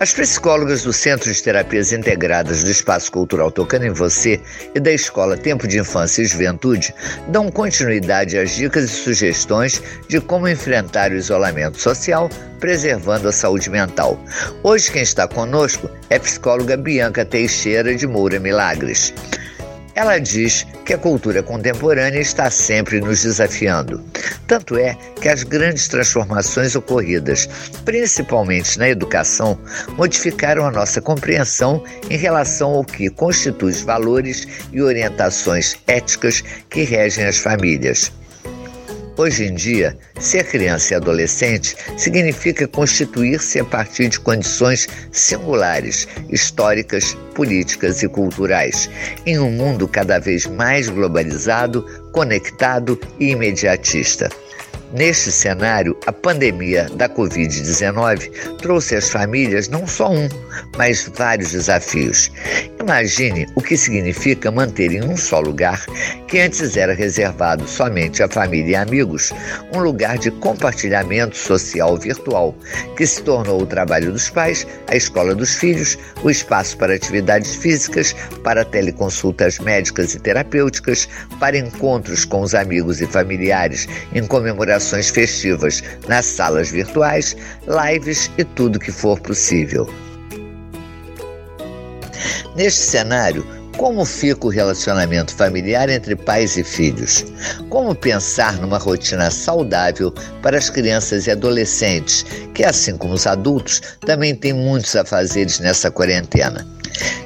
As psicólogas do Centro de Terapias Integradas do Espaço Cultural Tocando em Você e da Escola Tempo de Infância e Juventude dão continuidade às dicas e sugestões de como enfrentar o isolamento social, preservando a saúde mental. Hoje quem está conosco é a psicóloga Bianca Teixeira de Moura Milagres. Ela diz que a cultura contemporânea está sempre nos desafiando. Tanto é que as grandes transformações ocorridas, principalmente na educação, modificaram a nossa compreensão em relação ao que constitui os valores e orientações éticas que regem as famílias. Hoje em dia, ser criança e adolescente significa constituir-se a partir de condições singulares, históricas, políticas e culturais, em um mundo cada vez mais globalizado, conectado e imediatista. Neste cenário, a pandemia da Covid-19 trouxe às famílias não só um, mas vários desafios. Imagine o que significa manter em um só lugar, que antes era reservado somente à família e amigos, um lugar de compartilhamento social virtual, que se tornou o trabalho dos pais, a escola dos filhos, o espaço para atividades físicas, para teleconsultas médicas e terapêuticas, para encontros com os amigos e familiares em comemoração celebrações festivas nas salas virtuais, lives e tudo que for possível. Neste cenário, como fica o relacionamento familiar entre pais e filhos? Como pensar numa rotina saudável para as crianças e adolescentes, que, assim como os adultos, também têm muitos afazeres nessa quarentena?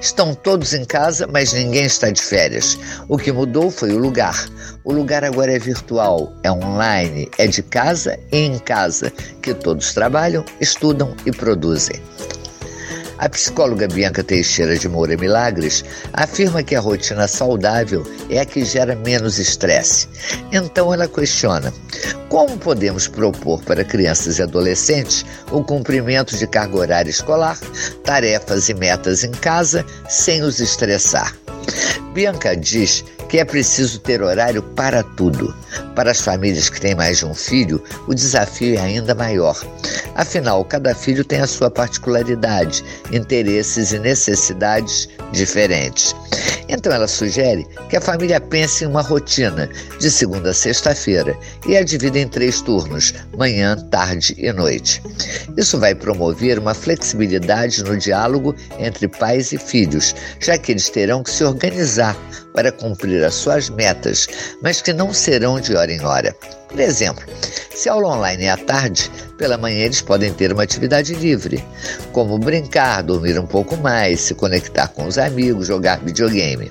Estão todos em casa, mas ninguém está de férias. O que mudou foi o lugar. O lugar agora é virtual, é online, é de casa e em casa, que todos trabalham, estudam e produzem. A psicóloga Bianca Teixeira de Moura Milagres afirma que a rotina saudável é a que gera menos estresse. Então ela questiona: como podemos propor para crianças e adolescentes o cumprimento de carga horária escolar, tarefas e metas em casa sem os estressar? Bianca diz que é preciso ter horário para tudo. Para as famílias que têm mais de um filho, o desafio é ainda maior. Afinal, cada filho tem a sua particularidade, interesses e necessidades diferentes. Então ela sugere que a família pense em uma rotina de segunda a sexta-feira e a divida em três turnos: manhã, tarde e noite. Isso vai promover uma flexibilidade no diálogo entre pais e filhos, já que eles terão que se organizar para cumprir as suas metas, mas que não serão de hora em hora. Por exemplo, se a aula online é à tarde, pela manhã eles podem ter uma atividade livre, como brincar, dormir um pouco mais, se conectar com os amigos, jogar videogame.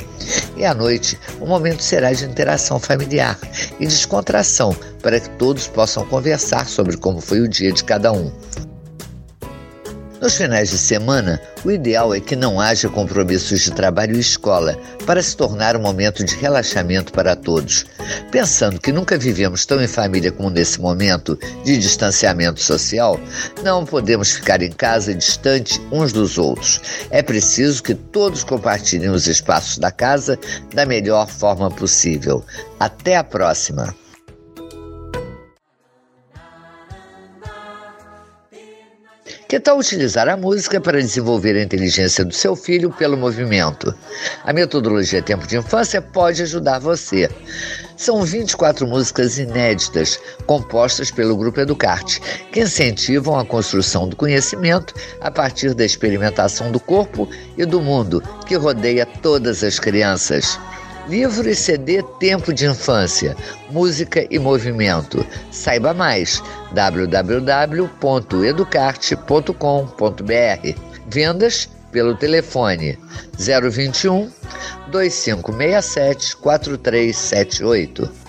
E à noite, o momento será de interação familiar e descontração para que todos possam conversar sobre como foi o dia de cada um. Nos finais de semana, o ideal é que não haja compromissos de trabalho e escola, para se tornar um momento de relaxamento para todos. Pensando que nunca vivemos tão em família como nesse momento de distanciamento social, não podemos ficar em casa distante uns dos outros. É preciso que todos compartilhem os espaços da casa da melhor forma possível. Até a próxima! Que tal utilizar a música para desenvolver a inteligência do seu filho pelo movimento? A metodologia Tempo de Infância pode ajudar você. São 24 músicas inéditas compostas pelo Grupo Educarte, que incentivam a construção do conhecimento a partir da experimentação do corpo e do mundo que rodeia todas as crianças. Livro e CD Tempo de Infância, Música e Movimento. Saiba mais www.educarte.com.br. Vendas pelo telefone 021 2567 4378.